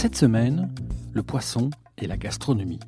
Cette semaine, le poisson et la gastronomie.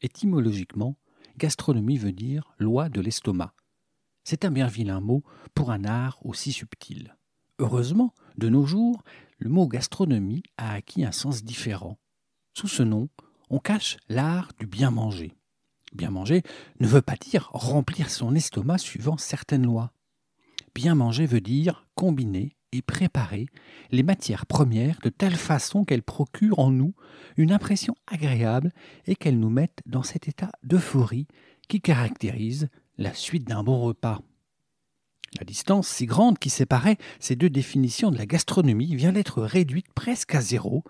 Étymologiquement, gastronomie veut dire loi de l'estomac. C'est un bien vilain mot pour un art aussi subtil. Heureusement, de nos jours, le mot gastronomie a acquis un sens différent. Sous ce nom, on cache l'art du bien manger. Bien manger ne veut pas dire remplir son estomac suivant certaines lois. Bien manger veut dire combiner et préparer les matières premières de telle façon qu'elles procurent en nous une impression agréable et qu'elles nous mettent dans cet état d'euphorie qui caractérise la suite d'un bon repas. La distance si grande qui séparait ces deux définitions de la gastronomie vient d'être réduite presque à zéro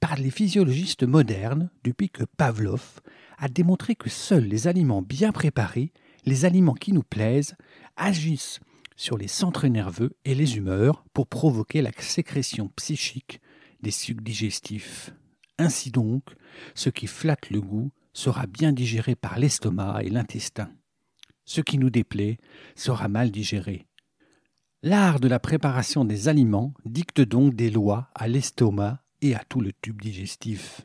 par les physiologistes modernes depuis que Pavlov a démontré que seuls les aliments bien préparés, les aliments qui nous plaisent, agissent sur les centres nerveux et les humeurs pour provoquer la sécrétion psychique des sucs digestifs. Ainsi donc, ce qui flatte le goût sera bien digéré par l'estomac et l'intestin. Ce qui nous déplaît sera mal digéré. L'art de la préparation des aliments dicte donc des lois à l'estomac et à tout le tube digestif.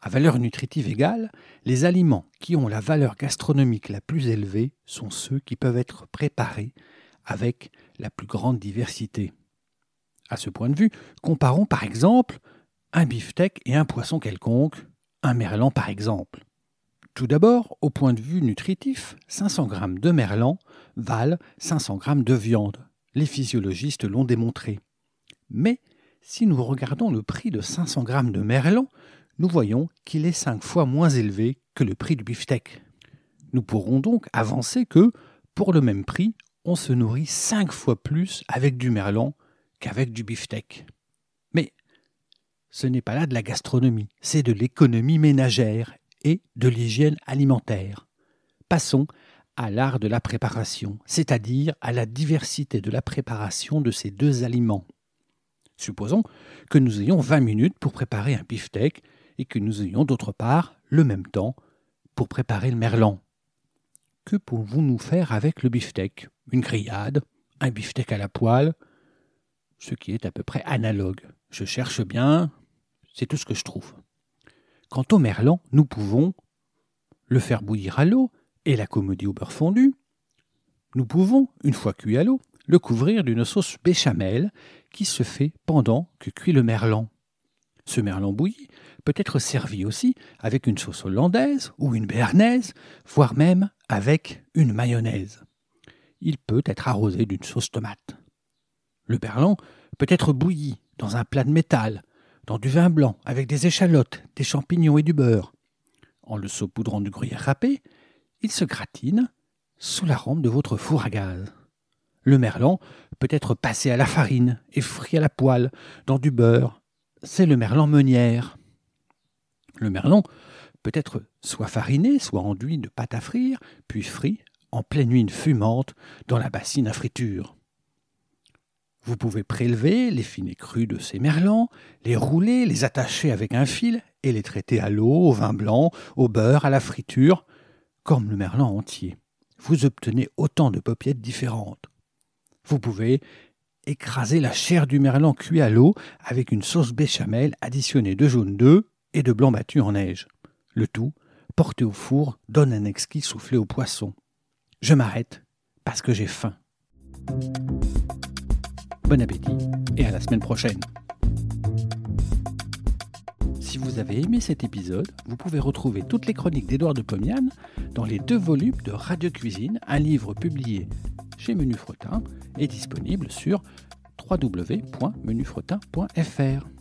À valeur nutritive égale, les aliments qui ont la valeur gastronomique la plus élevée sont ceux qui peuvent être préparés avec la plus grande diversité. À ce point de vue, comparons par exemple un beefsteak et un poisson quelconque, un merlan par exemple. Tout d'abord, au point de vue nutritif, 500 g de merlan valent 500 g de viande. Les physiologistes l'ont démontré. Mais si nous regardons le prix de 500 g de merlan, nous voyons qu'il est 5 fois moins élevé que le prix du beefsteak. Nous pourrons donc avancer que, pour le même prix, on se nourrit cinq fois plus avec du merlan qu'avec du beefsteak. Mais ce n'est pas là de la gastronomie, c'est de l'économie ménagère et de l'hygiène alimentaire. Passons à l'art de la préparation, c'est-à-dire à la diversité de la préparation de ces deux aliments. Supposons que nous ayons 20 minutes pour préparer un beefsteak et que nous ayons d'autre part le même temps pour préparer le merlan. Que pouvons-nous faire avec le beefsteak? Une grillade Un beefsteak à la poêle Ce qui est à peu près analogue. Je cherche bien, c'est tout ce que je trouve. Quant au merlan, nous pouvons le faire bouillir à l'eau et l'accommoder au beurre fondu. Nous pouvons, une fois cuit à l'eau, le couvrir d'une sauce béchamel qui se fait pendant que cuit le merlan. Ce merlan bouilli peut être servi aussi avec une sauce hollandaise ou une béarnaise, voire même avec une mayonnaise. Il peut être arrosé d'une sauce tomate. Le merlan peut être bouilli dans un plat de métal, dans du vin blanc avec des échalotes, des champignons et du beurre. En le saupoudrant du gruyère râpé, il se gratine sous la rampe de votre four à gaz. Le merlan peut être passé à la farine et frit à la poêle dans du beurre. C'est le merlan meunière. Le merlan peut être soit fariné, soit enduit de pâte à frire, puis frit en pleine huile fumante dans la bassine à friture. Vous pouvez prélever les finets crus de ces merlans, les rouler, les attacher avec un fil et les traiter à l'eau, au vin blanc, au beurre, à la friture, comme le merlan entier. Vous obtenez autant de paupiettes différentes. Vous pouvez écraser la chair du merlan cuit à l'eau avec une sauce béchamel additionnée de jaune d'œuf et de blanc battu en neige. Le tout, porté au four, donne un exquis soufflé au poisson. Je m'arrête parce que j'ai faim. Bon appétit et à la semaine prochaine. Si vous avez aimé cet épisode, vous pouvez retrouver toutes les chroniques d'Édouard de Pomiane dans les deux volumes de Radio Cuisine, un livre publié chez Menu Fretin et disponible sur www.menufretin.fr.